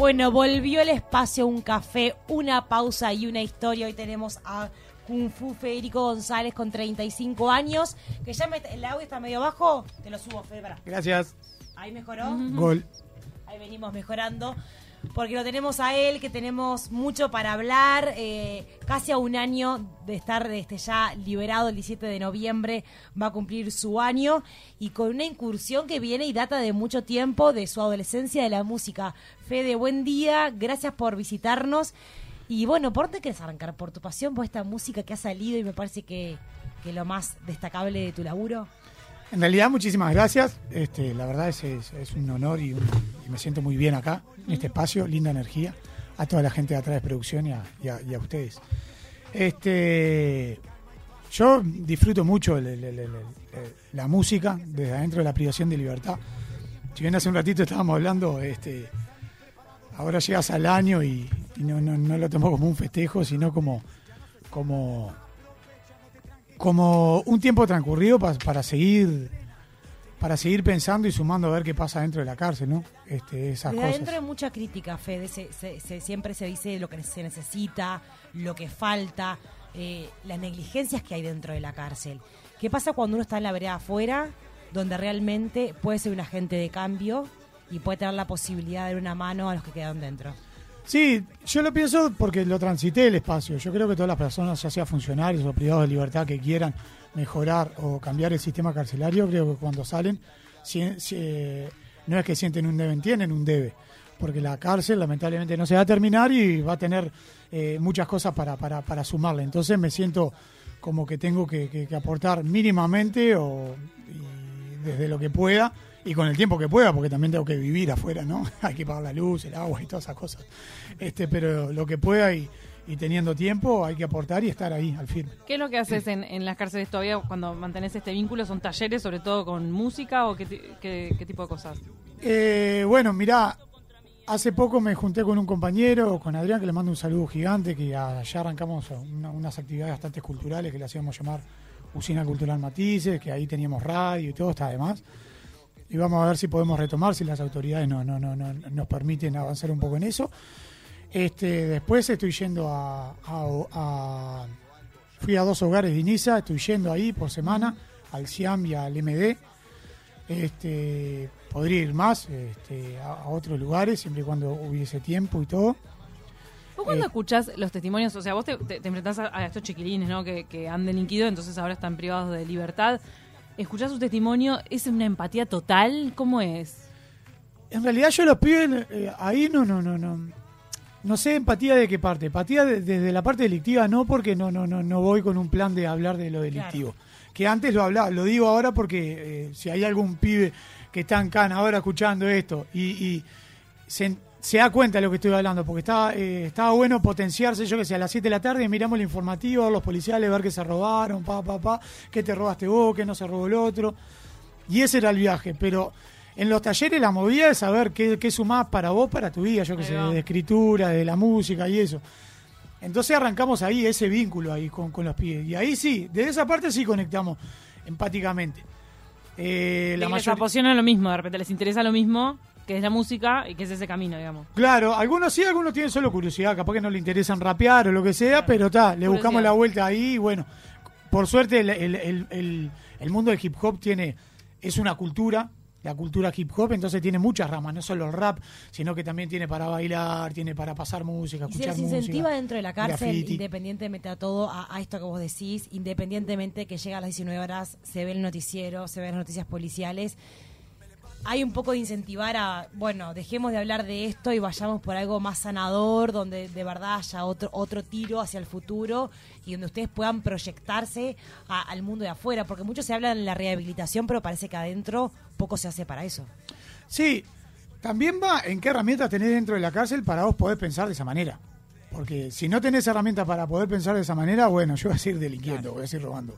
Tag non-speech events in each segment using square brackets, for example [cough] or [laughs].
Bueno, volvió el espacio, un café, una pausa y una historia. Hoy tenemos a Kung Fu Federico González con 35 años. Que ya me, el audio está medio bajo. Te lo subo, Fede. Gracias. Ahí mejoró. Gol. Ahí venimos mejorando. Porque lo tenemos a él, que tenemos mucho para hablar. eh, casi a un año de estar este, ya liberado, el 17 de noviembre va a cumplir su año. Y con una incursión que viene y data de mucho tiempo, de su adolescencia de la música. Fede, buen día. Gracias por visitarnos. Y bueno, ¿por dónde quieres arrancar? ¿Por tu pasión, por esta música que ha salido y me parece que, que lo más destacable de tu laburo? En realidad, muchísimas gracias. Este, la verdad es, un honor y, me siento muy bien acá, en este espacio, linda energía. A toda la gente de atrás de producción y a, ustedes. Este, yo disfruto mucho la música desde adentro de la privación de libertad. Si bien hace un ratito estábamos hablando, este, ahora llegas al año y, no lo tomo como un festejo, sino como, como como un tiempo transcurrido pa- para seguir para seguir pensando y sumando a ver qué pasa dentro de la cárcel, ¿no? Este, esas Desde cosas. adentro hay mucha crítica, Fede. Se, se- se- siempre se dice lo que se necesita, lo que falta, eh, las negligencias que hay dentro de la cárcel. ¿Qué pasa cuando uno está en la vereda afuera, donde realmente puede ser un agente de cambio y puede tener la posibilidad de dar una mano a los que quedan dentro? Sí, yo lo pienso porque lo transité el espacio. Yo creo que todas las personas, ya sea funcionarios o privados de libertad, que quieran mejorar o cambiar el sistema carcelario, creo que cuando salen, si- eh, no es que sienten un deben, tienen un debe. Porque la cárcel lamentablemente no se va a terminar y va a tener eh, muchas cosas para, para, para sumarle. Entonces me siento como que tengo que, que- que aportar mínimamente o y desde lo que pueda y con el tiempo que pueda, porque también tengo que vivir afuera, ¿no? [laughs] Hay que pagar la luz, el agua y todas esas cosas. Este, pero lo que pueda y, y teniendo tiempo hay que aportar y estar ahí al firme. ¿Qué es lo que haces en, en las cárceles todavía cuando mantenés este vínculo? ¿Son talleres sobre todo con música o qué, qué- qué tipo de cosas? Eh, bueno, mirá, hace poco me junté con un compañero, con Adrián, que le mando un saludo gigante, que allá arrancamos una- unas actividades bastante culturales que le hacíamos llamar Usina Cultural Matices, que ahí teníamos radio y todo, está además. Y vamos a ver si podemos retomar, si las autoridades no, no, no, no- nos permiten avanzar un poco en eso. Este, después estoy yendo a, a- a- Fui a dos hogares de Iniza, estoy yendo ahí por semana, al CIAM y al MD. Este, podría ir más este, a, a otros lugares, siempre y cuando hubiese tiempo y todo. ¿Vos cuando Eh. escuchás los testimonios, o sea, vos te, te- te enfrentás a, a estos chiquilines, ¿no? Que, que han delinquido, entonces ahora están privados de libertad. ¿Escuchás su testimonio? ¿Es una empatía total? ¿Cómo es? En realidad yo los pibes eh, ahí no, no, no, no. No sé empatía de qué parte. Empatía de- desde la parte delictiva no, porque no, no, no, no voy con un plan de hablar de lo delictivo. Que antes lo hablaba, lo digo ahora porque eh, si hay algún pibe que está en cana ahora escuchando esto y, y se, se da cuenta de lo que estoy hablando, porque estaba, eh, estaba bueno potenciarse, yo que sé, a las 7 de la tarde miramos el informativo, los policiales, ver qué se robaron, pa, pa, pa, qué te robaste vos, qué no se robó el otro. Y ese era el viaje, pero en los talleres la movida es saber qué, qué sumás para vos, para tu vida, yo que Ahí sé, va. de escritura, de la música y eso. Entonces arrancamos ahí, ese vínculo ahí con, con los pibes. Y ahí sí, de esa parte sí conectamos empáticamente. Eh, la les apasiona lo mismo, de repente les interesa lo mismo, que es la música y que es ese camino, digamos. Claro, algunos sí, algunos tienen solo curiosidad, capaz que no le interesan rapear o lo que sea, pero está, le buscamos la vuelta ahí y bueno, por suerte el, el- el- mundo del hip hop tiene, es una cultura, la cultura hip hop, entonces tiene muchas ramas, no solo el rap, sino que también tiene para bailar, tiene para pasar música, Y se escuchar les incentiva música. dentro de la cárcel, graffiti. independientemente a todo, a, a esto que vos decís, independientemente que llega a las 19 horas, se ve el noticiero, se ven las noticias policiales. Hay un poco de incentivar a, bueno, dejemos de hablar de esto y vayamos por algo más sanador, donde de verdad haya otro, otro tiro hacia el futuro y donde ustedes puedan proyectarse a- al mundo de afuera, porque mucho se habla de la rehabilitación, pero parece que adentro poco se hace para eso. Sí, también va en qué herramientas tenés dentro de la cárcel para vos poder pensar de esa manera. Porque si no tenés herramientas para poder pensar de esa manera, bueno, yo voy a seguir delinquiendo, voy a seguir robando.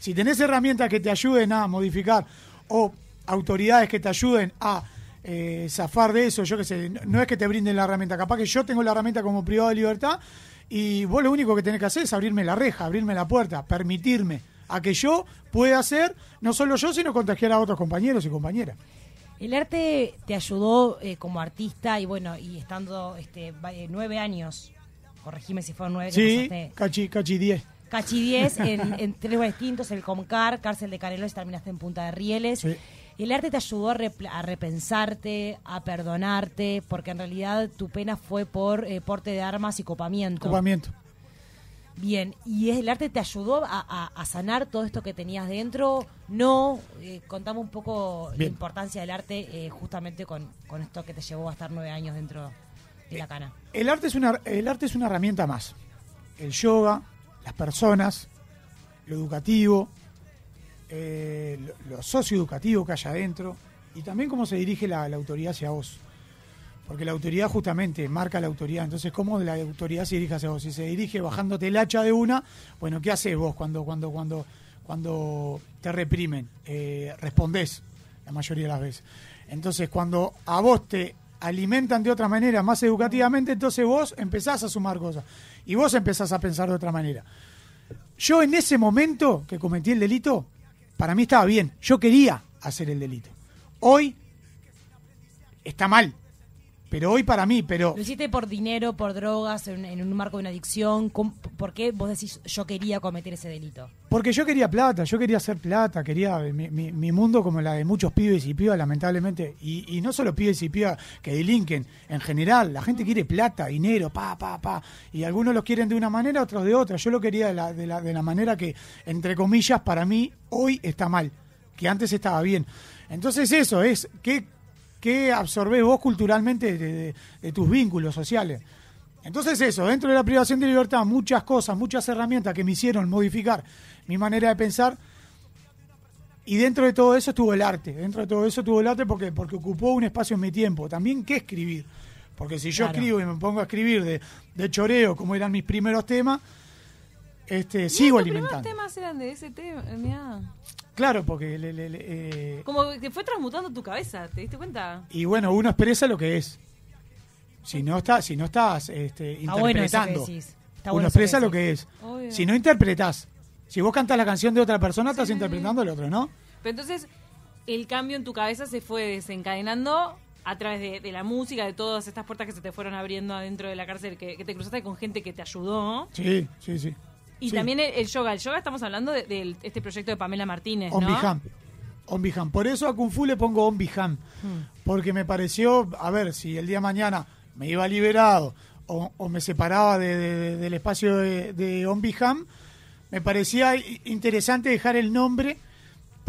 Si tenés herramientas que te ayuden a modificar o autoridades que te ayuden a eh, zafar de eso, yo qué sé, no es que te brinden la herramienta, capaz que yo tengo la herramienta como privado de libertad y vos lo único que tenés que hacer es abrirme la reja, abrirme la puerta, permitirme a que yo pueda hacer, no solo yo, sino contagiar a otros compañeros y compañeras. El arte te ayudó eh, como artista y bueno, y estando este, eh, nueve años, corregime si fueron nueve, Sí, cachi, cachi 10. Cachi 10 en, [laughs] en tres lugares distintos, el Comcar, Cárcel de Canelones, terminaste en Punta de Rieles. Sí. El arte te ayudó a, a repensarte, a perdonarte, porque en realidad tu pena fue por eh, porte de armas y copamiento. Copamiento. Bien, ¿y el arte te ayudó a, a- a sanar todo esto que tenías dentro? No, eh, contame un poco la importancia del arte eh, justamente con, con esto que te llevó a estar nueve años dentro de la cana. El arte es una, el arte es una herramienta más. El yoga, las personas, lo educativo, eh, lo, socioeducativo que hay adentro y también cómo se dirige la, la autoridad hacia vos. Porque la autoridad justamente marca la autoridad. Entonces, ¿cómo la autoridad se dirige hacia vos? Si se dirige bajándote el hacha de una, bueno, ¿qué haces vos cuando, cuando, cuando, cuando te reprimen? Eh, respondés la mayoría de las veces. Entonces, cuando a vos te alimentan de otra manera, más educativamente, entonces vos empezás a sumar cosas. Y vos empezás a pensar de otra manera. Yo en ese momento que cometí el delito, para mí estaba bien. Yo quería hacer el delito. Hoy está mal. Pero hoy para mí, pero ¿Lo hiciste por dinero, por drogas, en, en un marco de una adicción? ¿Cómo- ¿Por qué vos decís yo quería cometer ese delito? porque yo quería plata, yo quería hacer plata, quería mi, mi- mi mundo como la de muchos pibes y pibas, lamentablemente. Y, y no solo pibes y pibas que delinquen, en general, la gente quiere plata, dinero, pa, pa, pa. Y algunos los quieren de una manera, otros de otra. Yo lo quería de la, de la, de la manera que, entre comillas, para mí hoy está mal, que antes estaba bien. Entonces eso es, ¿qué, qué absorbés vos culturalmente de, de- de tus vínculos sociales? Entonces eso, dentro de la privación de libertad, muchas cosas, muchas herramientas que me hicieron modificar mi manera de pensar. Y dentro de todo eso estuvo el arte, dentro de todo eso estuvo el arte porque, porque ocupó un espacio en mi tiempo. También qué escribir. Porque si yo Claro. escribo y me pongo a escribir de, de choreo, como eran mis primeros temas, este, sigo Los alimentando. temas eran de ese tema. mirá. Claro, porque... le- le- le- eh, Como que fue transmutando tu cabeza, ¿te diste cuenta? y bueno, uno expresa lo que es. Si no, está, si no estás este, Está bueno eso que interpretando, uno bueno eso que expresa lo que es. Obvio. Si no interpretás, si vos cantas la canción de otra persona, estás interpretando el otro, ¿no? Pero entonces, el cambio en tu cabeza se fue desencadenando a través de, de la música, de todas estas puertas que se te fueron abriendo adentro de la cárcel, que, que te cruzaste con gente que te ayudó. Sí, sí, sí. Y Sí. también el, el yoga. El yoga estamos hablando de, de este proyecto de Pamela Martínez, On ¿no? Biham. On Biham. Por eso a Kung Fu le pongo On Biham. Porque me pareció, a ver, si el día de mañana me iba liberado o, o me separaba de- de- de- del espacio de, de On Biham, me parecía interesante dejar el nombre,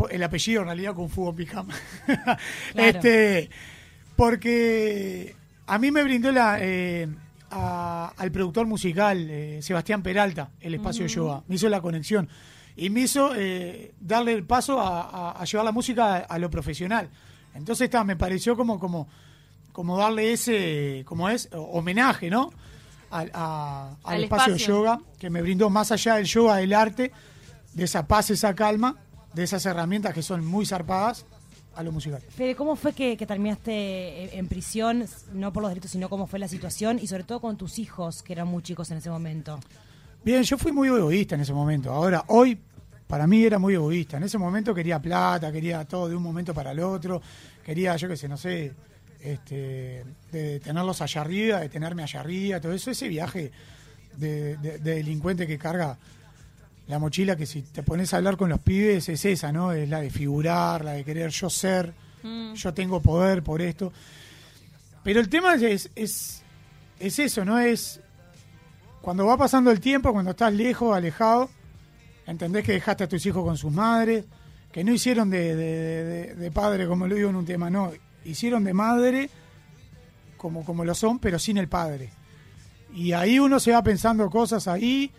el apellido en realidad Kung Fu On Biham. [laughs] este, porque a mí me brindó la, eh, a- al productor musical, eh, Sebastián Peralta, el espacio yoga. Me hizo la conexión. Y me hizo eh, darle el paso a, a- a llevar la música a, a lo profesional. Entonces está, me pareció como, como, como darle ese, como es, homenaje, ¿no? Al, a- al Al espacio, espacio. yoga, que me brindó más allá del yoga, del arte, de esa paz, esa calma, de esas herramientas que son muy zarpadas, a lo musical. Fede, ¿cómo fue que, que terminaste en- en prisión? No por los delitos, sino cómo fue la situación y sobre todo con tus hijos, que eran muy chicos en ese momento. Bien, yo fui muy egoísta en ese momento. Ahora, hoy, para mí era muy egoísta. En ese momento quería plata, quería todo de un momento para el otro. Quería, yo qué sé, no sé, este, de tenerlos allá arriba, de tenerme allá arriba, todo eso. Ese viaje de, de- de delincuente que carga la mochila, que si te pones a hablar con los pibes, es esa, ¿no? Es la de figurar, la de querer yo ser, yo tengo poder por esto. Pero el tema es, es, es eso, ¿no? Es cuando va pasando el tiempo, cuando estás lejos, alejado, entendés que dejaste a tus hijos con sus madres, que no hicieron de, de- de- de padre, como lo digo en un tema, no, hicieron de madre como, como lo son, pero sin el padre. Y ahí uno se va pensando cosas ahí.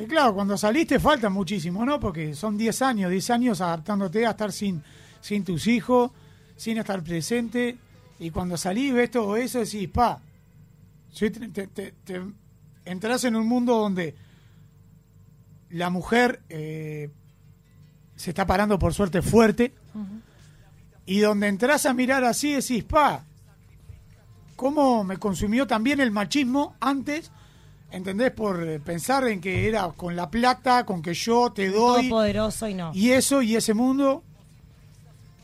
Que claro, cuando saliste falta muchísimo, ¿no? Porque son 10 años, 10 años adaptándote a estar sin, sin tus hijos, sin estar presente. Y cuando salís, ves todo eso, decís, pa, te- te entras en un mundo donde la mujer eh, se está parando por suerte fuerte y donde entras a mirar así decís, pa, ¿cómo me consumió también el machismo antes? ¿Entendés? Por eh, pensar en que era con la plata, con que yo te doy Todo poderoso y no. y eso y ese mundo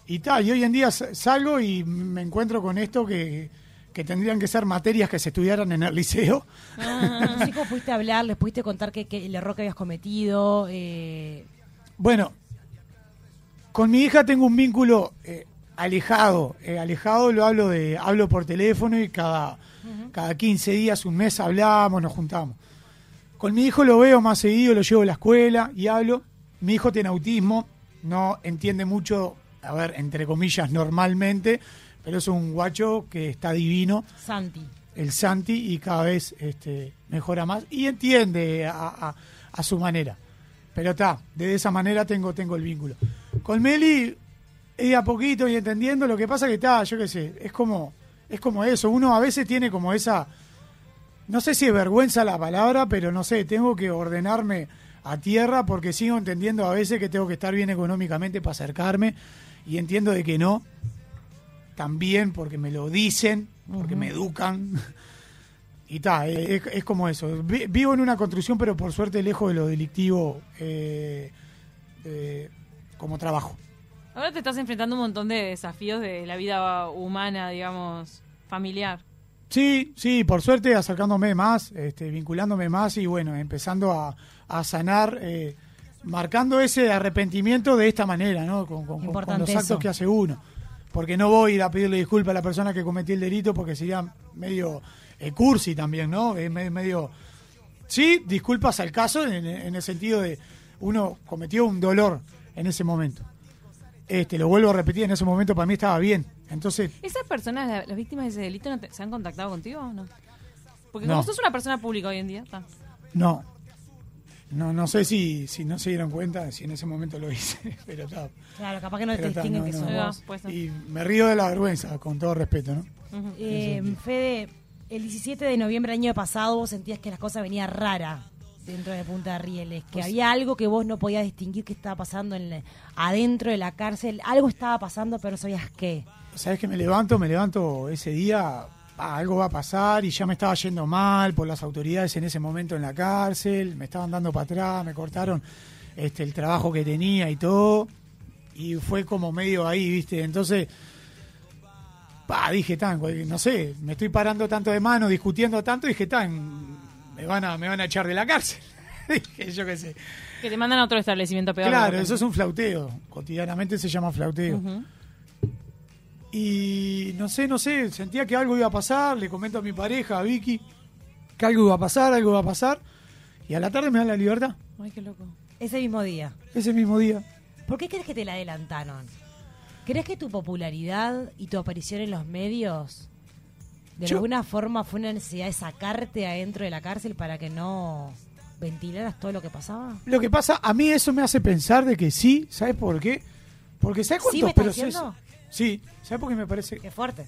Y tal, y hoy en día sa- salgo y me encuentro con esto que, que tendrían que ser materias que se estudiaran en el liceo. [laughs] No sé cómo pudiste hablar, les pudiste contar que, que el error que habías cometido. eh, Bueno, con mi hija tengo un vínculo eh, alejado. eh, alejado lo hablo de hablo por teléfono y cada, cada 15 días, un mes hablamos, nos juntamos. Con mi hijo lo veo más seguido, lo llevo a la escuela y hablo. Mi hijo tiene autismo, no entiende mucho, a ver, entre comillas, normalmente, pero es un guacho que está divino Santi. el Santi y cada vez este, mejora más y entiende a, a- a su manera. Pero está, de esa manera tengo, tengo el vínculo. Con Meli, es a poquito y entendiendo, lo que pasa que está, yo qué sé, es como, es como eso, uno a veces tiene como esa, no sé si es vergüenza la palabra, pero no sé, tengo que ordenarme a tierra porque sigo entendiendo a veces que tengo que estar bien económicamente para acercarme y entiendo de que no, también porque me lo dicen, porque me educan. [laughs] Y está, es, es como eso. Vi- Vivo en una construcción, pero por suerte lejos de lo delictivo eh, eh, como trabajo. Ahora te estás enfrentando a un montón de desafíos de la vida humana, digamos, familiar. Sí, sí, por suerte acercándome más, este, vinculándome más y bueno, empezando a, a sanar, eh, marcando ese arrepentimiento de esta manera, ¿no? Con, con- los actos eso. que hace uno. Porque no voy a ir a pedirle disculpas a la persona que cometió el delito porque sería medio eh, cursi también, ¿no? Es me- medio... Sí, disculpas al caso en, en el sentido de uno cometió un dolor en ese momento. Este, lo vuelvo a repetir, en ese momento para mí estaba bien. Entonces, ¿Esas personas, la- las víctimas de ese delito, no te- se han contactado contigo o no? Porque No. como sos una persona pública hoy en día, ta. No. No, no sé si, si no se dieron cuenta, si en ese momento lo hice, [laughs] pero está. Claro, capaz que no te Pero está, distinguen no, que no. sos Ahí va, vos. puede ser. Y me río de la vergüenza, con todo respeto, ¿no? Eh, Fede, el 17 de noviembre del año pasado vos sentías que las cosas venían raras dentro de Punta de Rieles, que había algo que vos no podías distinguir que estaba pasando en la- adentro de la cárcel, algo estaba pasando pero no sabías qué. Sabes que me levanto, me levanto ese día, ah, algo va a pasar y ya me estaba yendo mal por las autoridades en ese momento en la cárcel, me estaban dando para atrás, me cortaron este, el trabajo que tenía y todo, y fue como medio ahí, ¿viste? Entonces, pa, dije, tan, no sé, me estoy parando tanto de mano, discutiendo tanto, dije, tan, me van a, me van a echar de la cárcel. [laughs] dije, yo qué sé. Que te mandan a otro establecimiento peor. Claro, eso es un flauteo. Cotidianamente se llama flauteo. Y no sé, no sé, sentía que algo iba a pasar. Le comento a mi pareja, a Vicky, que algo iba a pasar, algo iba a pasar. Y a la tarde me dan la libertad. Ay, qué loco. Ese mismo día. Ese mismo día. ¿Por qué crees que te la adelantaron? ¿Crees que tu popularidad y tu aparición en los medios de Yo- alguna forma fue una necesidad de sacarte adentro de la cárcel para que no ventilaras todo lo que pasaba? Lo que pasa, a mí eso me hace pensar de que sí. ¿Sabes por qué? Porque ¿sabes ¿Sí cuántos procesos? Sí, ¿sabes por qué me parece? Qué fuerte.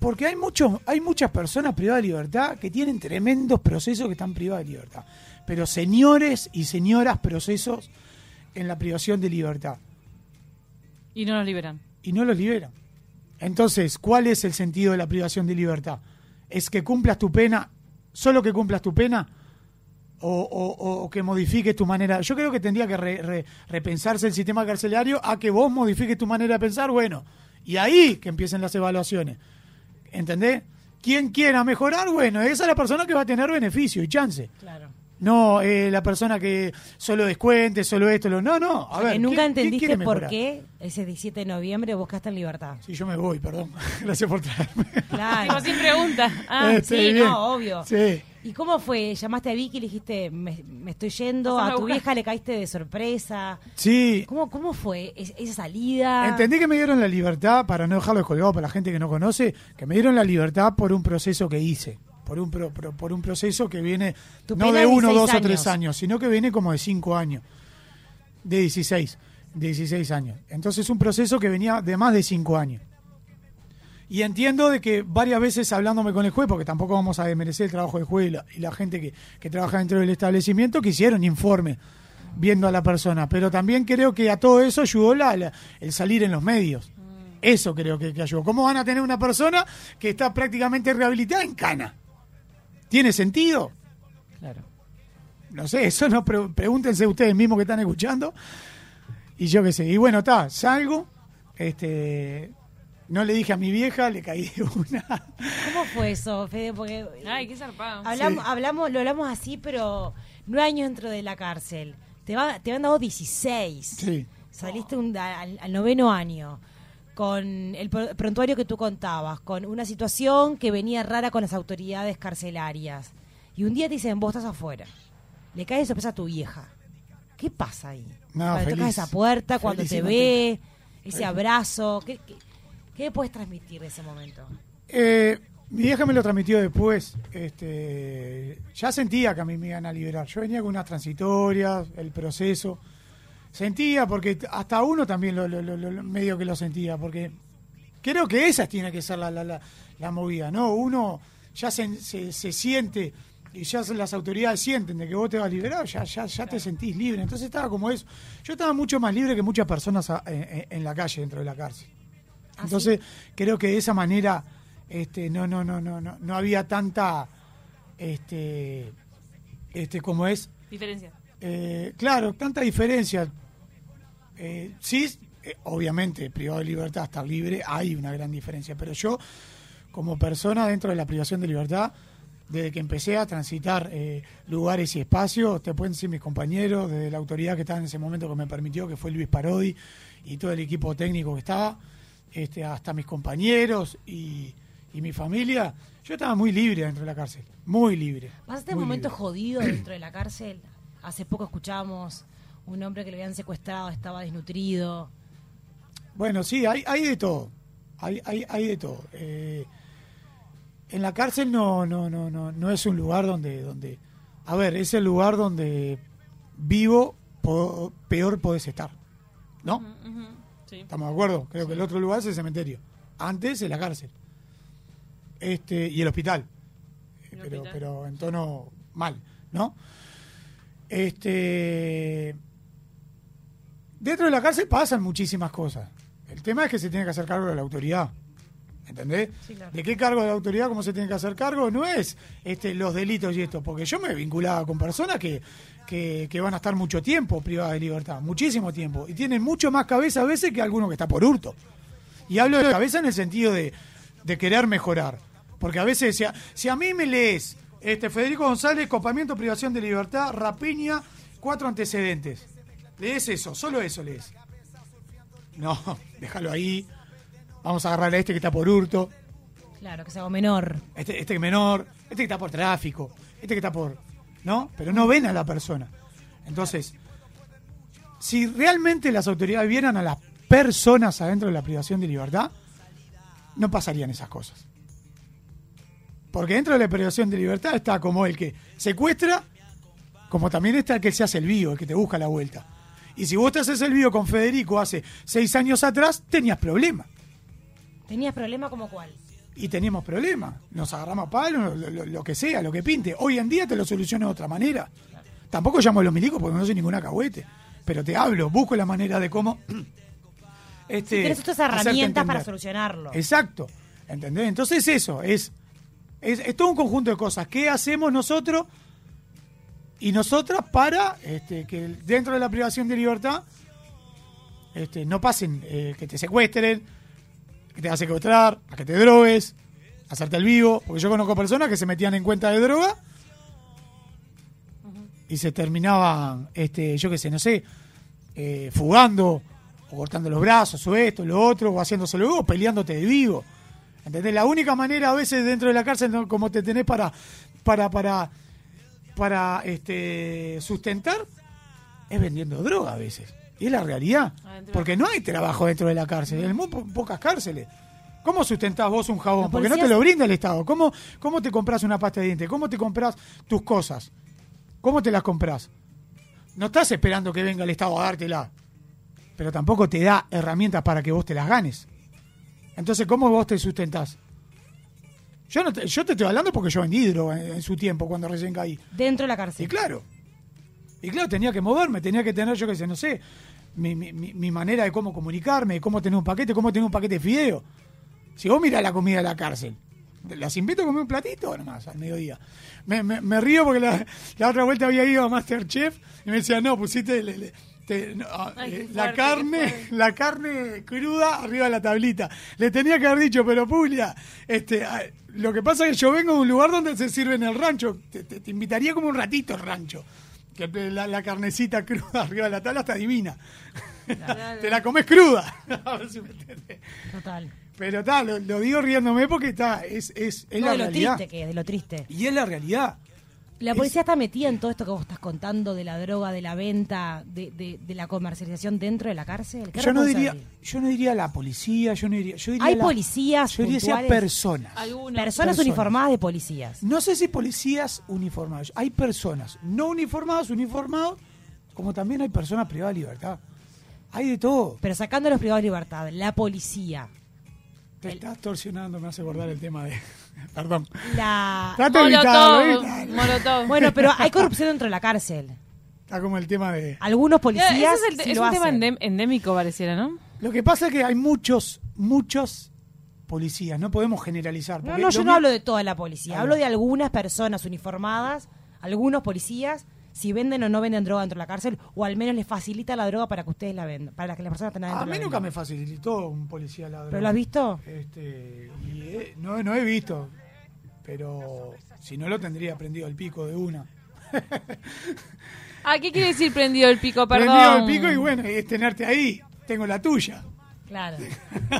Porque hay muchos, hay muchas personas privadas de libertad que tienen tremendos procesos que están privadas de libertad. Pero señores y señoras procesos en la privación de libertad. Y no nos liberan. y no los liberan. Entonces, ¿cuál es el sentido de la privación de libertad? ¿Es que cumplas tu pena, solo que cumplas tu pena? O, o- o que modifiques tu manera. Yo creo que tendría que re- re- repensarse el sistema carcelario a que vos modifiques tu manera de pensar, bueno, y ahí que empiecen las evaluaciones. ¿Entendés? Quien quiera mejorar, bueno, esa es la persona que va a tener beneficio y chance. Claro. No eh, la persona que solo descuente, solo esto, lo no, no. A ver, que nunca ¿quién- quién entendiste por qué ese 17 de noviembre vos quedaste en libertad. Sí, yo me voy, perdón. [laughs] Gracias por traerme. Claro. Sin pregunta. Ah, [laughs] Este, sí, bien. no, obvio. Sí. ¿Y cómo fue? ¿Llamaste a Vicky y le dijiste, me, me estoy yendo? ¿A a tu vieja le caíste de sorpresa? Sí. ¿Cómo, cómo fue es- esa salida? Entendí que me dieron la libertad, para no dejarlo descolgado para la gente que no conoce, que me dieron la libertad por un proceso que hice. Por un, pro- pro- por un proceso que viene no de uno, 16 dos o tres años. años, sino que viene como de cinco años. De 16. De 16 años. Entonces un proceso que venía de más de cinco años. Y entiendo de que varias veces hablándome con el juez, porque tampoco vamos a desmerecer el trabajo del juez y la, y la gente que, que trabaja dentro del establecimiento, que hicieron informe viendo a la persona. Pero también creo que a todo eso ayudó la, la- el salir en los medios. Eso creo que, que ayudó. ¿Cómo van a tener una persona que está prácticamente rehabilitada en cana? ¿Tiene sentido? Claro. No sé, eso no pre- pregúntense ustedes mismos que están escuchando. Y yo qué sé. Y bueno, está, salgo. Este, no le dije a mi vieja, le caí de una. ¿Cómo fue eso, Fede? Porque Ay, qué zarpado. hablamos, Sí. hablamos, lo hablamos así, pero nueve años dentro de la cárcel. Te, va, te han dado 16. Sí. Saliste un- al, al noveno año con el pr- prontuario que tú contabas, con una situación que venía rara con las autoridades carcelarias. Y un día te dicen, vos estás afuera. Le cae de sorpresa a tu vieja. ¿Qué pasa ahí? No, cuando feliz. tocas esa puerta, cuando te ve, ese abrazo. ¿Qué, qué, qué puedes transmitir de ese momento? Eh, mi vieja me lo transmitió después. Este, ya sentía que a mí me iban a liberar. Yo venía con unas transitorias, el proceso. Sentía, porque hasta uno también lo, lo- lo- lo- medio que lo sentía, porque creo que esa tiene que ser la, la, la- la movida, ¿no? Uno ya se, se, se siente y ya las autoridades sienten de que vos te vas a liberar, ya, ya, ya te sentís libre. Entonces estaba como eso. Yo estaba mucho más libre que muchas personas a- en- en- en la calle, dentro de la cárcel. ¿Ah, Entonces, creo que de esa manera este, no, no, no, no, no, no había tanta este, este, como es, Diferencia. Eh, claro, tanta diferencia. Eh, sí, eh, obviamente, privado de libertad, estar libre, hay una gran diferencia, pero yo, como persona dentro de la privación de libertad, desde que empecé a transitar eh, lugares y espacios, te pueden decir mis compañeros, desde la autoridad que estaba en ese momento que me permitió, que fue Luis Parodi, y todo el equipo técnico que estaba, este, hasta mis compañeros y, y mi familia, yo estaba muy libre dentro de la cárcel, muy libre. ¿Pasaste muy momentos jodidos dentro de la [clears throat] cárcel? Hace poco escuchábamos un hombre que le habían secuestrado, estaba desnutrido. Bueno, sí, hay, hay de todo. Hay, hay, hay de todo. Eh, en la cárcel no, no, no, no, no es un lugar donde, donde. A ver, es el lugar donde vivo po- peor podés estar. ¿no? Sí. ¿Estamos de acuerdo? Creo que el otro lugar es el cementerio. Antes es la cárcel. Este, y el hospital. El pero, hospital. pero en tono mal, ¿no? Este. Dentro de la cárcel pasan muchísimas cosas. El tema es que se tiene que hacer cargo de la autoridad. ¿Entendés? Sí, claro. ¿De qué cargo de la autoridad? ¿Cómo se tiene que hacer cargo? No es este, los delitos y esto, porque yo me vinculaba con personas que, que, que van a estar mucho tiempo privadas de libertad, muchísimo tiempo, y tienen mucho más cabeza a veces que alguno que está por hurto. Y hablo de cabeza en el sentido de, de querer mejorar. Porque a veces, si a, si a mí me lees este, Federico González, copamiento, privación de libertad, rapiña, cuatro antecedentes. Lees eso, solo eso lees. No, [laughs] déjalo ahí. Vamos a agarrar a este que está por hurto, Claro, que sea algo menor. este, este que menor, este que está por tráfico, este que está por. ¿No? Pero no ven a la persona. Entonces, si realmente las autoridades vieran a las personas adentro de la privación de libertad, no pasarían esas cosas. Porque dentro de la privación de libertad está como el que secuestra, como también está el que se hace el vivo, el que te busca la vuelta. Y si vos te haces el vivo con Federico hace seis años atrás, tenías problemas. ¿Tenías problema como cuál? y teníamos problemas. Nos agarramos a palo, lo, lo- lo que sea, lo que pinte. Hoy en día te lo soluciono de otra manera. Tampoco llamo a los milicos porque no soy ninguna cahuete. Pero te hablo, busco la manera de cómo. [clears throat] Este, Tienes estas herramientas para solucionarlo. Exacto. ¿Entendés? Entonces eso, es, es, todo un conjunto de cosas. ¿Qué hacemos nosotros y nosotras para este, que dentro de la privación de libertad este, no pasen, eh, que te secuestren, que te vas a secuestrar, a que te drogues, a hacerte el vivo? Porque yo conozco personas que se metían en cuenta de droga y se terminaban, este, yo qué sé, no sé, eh, fugando o cortando los brazos o esto, lo otro, o haciéndose luego, o peleándote de vivo. ¿Entendés? La única manera a veces dentro de la cárcel, ¿no? como te tenés para, para, para, para este, sustentar, es vendiendo droga a veces. Y es la realidad. Adentro. Porque no hay trabajo dentro de la cárcel, en muy po- pocas cárceles. ¿Cómo sustentás vos un jabón? Porque no te lo brinda el Estado. ¿Cómo, ¿Cómo te compras una pasta de dientes? ¿Cómo te compras tus cosas? ¿Cómo te las compras? No estás esperando que venga el Estado a dártela, pero tampoco te da herramientas para que vos te las ganes. Entonces, ¿cómo vos te sustentás? Yo, no te, yo te estoy hablando porque yo vendí droga en, en su tiempo, cuando recién caí. Dentro de la Y cárcel. claro, y claro, tenía que moverme, tenía que tener, yo qué sé, no sé, mi, mi- mi- manera de cómo comunicarme, de cómo tener un paquete, cómo tener un paquete de fideo. Si vos mirás la comida de la cárcel, las invito a comer un platito nomás al mediodía. Me, me- me río porque la, la otra vuelta había ido a Masterchef y me decía, no, pusiste el, el- te- no, ah, Ay, eh, la fuerte, carne, la carne cruda arriba de la tablita. Le tenía que haber dicho, pero Pulia, este, ah, lo que pasa es que yo vengo de un lugar donde se sirve en el rancho. Te, te- te invitaría como un ratito al rancho. Que la, la carnecita cruda [laughs] arriba de la tabla está divina. [laughs] te la comes cruda. [laughs] A ver si me. Total. Pero está, lo, lo digo riéndome porque está, es, es, es No, la de lo realidad. triste que es, de lo triste. Y es la realidad. La policía está metida en todo esto que vos estás contando de la droga, de la venta, de, de- de la comercialización dentro de la cárcel. ¿Qué Yo no diría, yo no diría la policía, yo no diría, yo diría Hay la- policías yo diría personas. Personas Personas. uniformadas de policías. No sé si policías uniformados. Hay personas no uniformadas, uniformados, como también hay personas privadas de libertad. Hay de todo. Pero sacando a los privados de libertad, la policía, Te estás torsionando, me hace acordar el tema de. [laughs] Perdón. la... Trato de evitarlo. ¿eh? Molotov. Bueno, pero hay corrupción dentro de la cárcel. Está como el tema de. Algunos Ya, policías ese es, el- sí es lo un tema hacen. endem- endémico, pareciera, ¿no? Lo que pasa es que hay muchos, muchos policías. No podemos generalizar. No, yo no mi- hablo de toda la policía. Hablo de algunas personas uniformadas, algunos policías, si venden o no venden droga dentro de la cárcel, o al menos les facilita la droga para que ustedes la vendan, para que las personas estén adentro A mí la nunca me facilitó un policía la ¿Pero droga. lo has visto? Este, y he- no, no he visto, pero si no lo tendría prendido el pico de una. Ah, ¿qué quiere decir prendido el pico? Perdón. Prendido el pico y bueno, es tenerte ahí, tengo la tuya. Claro.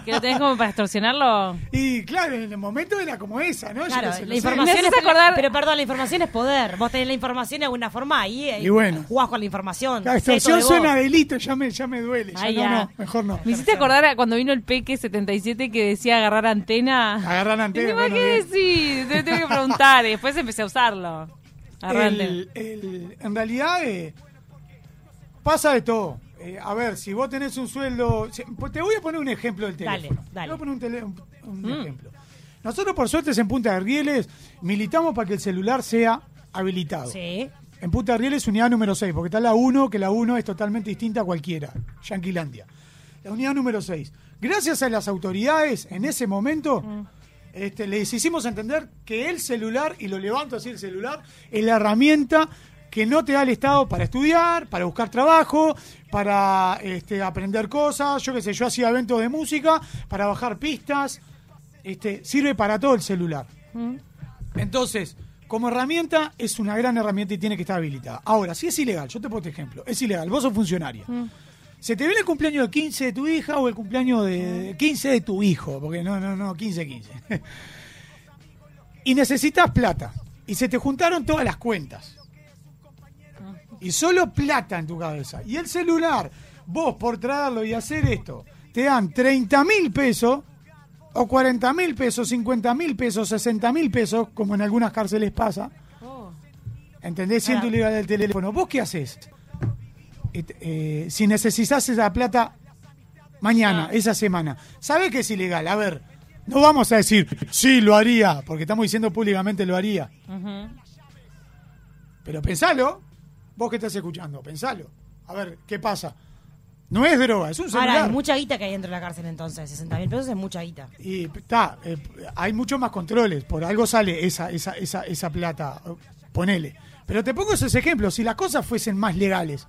¿Que lo tenés como para extorsionarlo? Y claro, en el momento era como esa, ¿no? Yo Claro, sé, la no sé. información es acordar- Pero perdón, la información es poder. Vos tenés la información de alguna forma ahí eh, Y bueno. jugás con la información. La extorsión de suena a delito, ya me, ya me duele. Ya Ay, no, ya. no, mejor no. Me hiciste acordar a cuando vino el Peque 77 que decía agarrar antena. Agarrar antena, bueno, ¿qué decís? Te tengo que preguntar. Y después empecé a usarlo. Agarrar antena. El- el- en realidad eh, pasa de todo. Eh, a ver, si vos tenés un sueldo... te voy a poner un ejemplo del Dale, teléfono. dale. Te voy a poner un, tele- un- un Mm. ejemplo. Nosotros, por suerte, en Punta de Rieles militamos para que el celular sea habilitado. Sí. En Punta de Rieles, unidad número 6, porque está la 1, que la 1 es totalmente distinta a cualquiera. Yanquilandia. La unidad número 6. Gracias a las autoridades, en ese momento, este, les hicimos entender que el celular, y lo levanto así el celular, es la herramienta que no te da el Estado para estudiar, para buscar trabajo, para este, aprender cosas. Yo qué sé, yo hacía eventos de música, para bajar pistas. Este, sirve para todo el celular. Entonces, como herramienta, es una gran herramienta y tiene que estar habilitada. Ahora, si es ilegal, yo te pongo este ejemplo, es ilegal, vos sos funcionario. Se te viene el cumpleaños de 15 de tu hija o el cumpleaños de 15 de tu hijo, porque no, no, no, 15, 15. [laughs] y necesitas plata. Y se te juntaron todas las cuentas. Y solo plata en tu cabeza. Y el celular, vos por traerlo y hacer esto, te dan 30 mil pesos o 40 mil pesos, 50 mil pesos, 60 mil pesos, como en algunas cárceles pasa. ¿Entendés? Siendo ilegal el teléfono. ¿Vos qué haces? Eh, si necesitas esa plata mañana, esa semana, ¿sabés que es ilegal? A ver, no vamos a decir, sí, lo haría, porque estamos diciendo públicamente lo haría. Pero pensalo, vos que estás escuchando, pensalo. A ver, ¿qué pasa? No es droga, es un celular. Ahora, hay mucha guita que hay dentro de la cárcel entonces. 60 mil pesos es mucha guita. Y está, eh, hay muchos más controles, por algo sale esa, esa, esa, esa plata, ponele. Pero te pongo esos ejemplos, si las cosas fuesen más legales,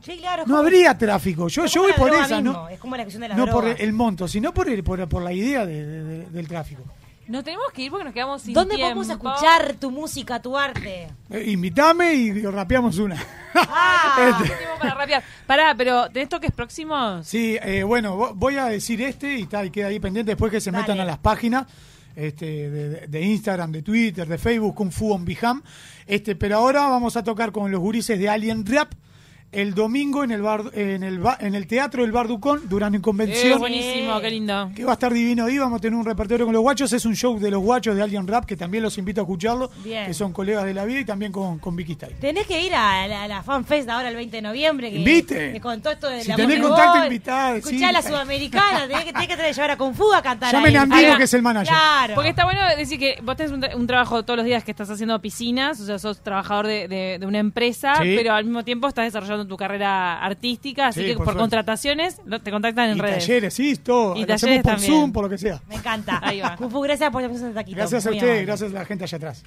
Sí, claro. no como- habría tráfico. Yo, yo voy por esa, mismo, ¿no? Es como la cuestión de la No por el monto, sino por, el, por, por la idea de- de- de- del tráfico. Nos tenemos que ir porque nos quedamos sin ¿Dónde tiempo. podemos escuchar tu música, tu arte? Eh, invitame y rapeamos una. Ah, [laughs] Este. Para rapear. Pará, pero ¿tenés toques próximos? Sí, eh, bueno, vo- voy a decir este y, tal, y queda ahí pendiente después que se Dale. metan a las páginas este, de, de- de Instagram, de Twitter, de Facebook, Kung Fu on Biham. Este, pero ahora vamos a tocar con los gurises de Alien Rap el domingo en el bar, en el en el Teatro del Bar Ducón, durante Eh, convención. buenísimo, qué lindo. que va a estar divino ahí, vamos a tener un repertorio con los guachos, es un show de los guachos de Alien Rap, que también los invito a escucharlo, Bien. que son colegas de la vida y también con, con Vicky Style. Tenés que ir a la, a la fanfest ahora el 20 de noviembre. Que, Invite. Que con todo esto de Si la tenés contacto, invitá, Escuchá sí. a la sudamericana, tenés que, tenés que traer- llevar a Kung Fu a cantar Llamen ahí. a Andino, que es el manager. Claro. Porque está bueno decir que vos tenés un trabajo todos los días que estás haciendo piscinas, o sea, sos trabajador de, de- de una empresa, Sí. pero al mismo tiempo estás desarrollando tu carrera artística, así Sí, que por contrataciones te contactan en Y redes. talleres, sí, todo. Y Lo talleres hacemos por también. Zoom, por lo que sea. Me encanta. Ahí va. Kung Fu, gracias por la presencia de taquito. Gracias a ustedes, gracias a la gente allá atrás.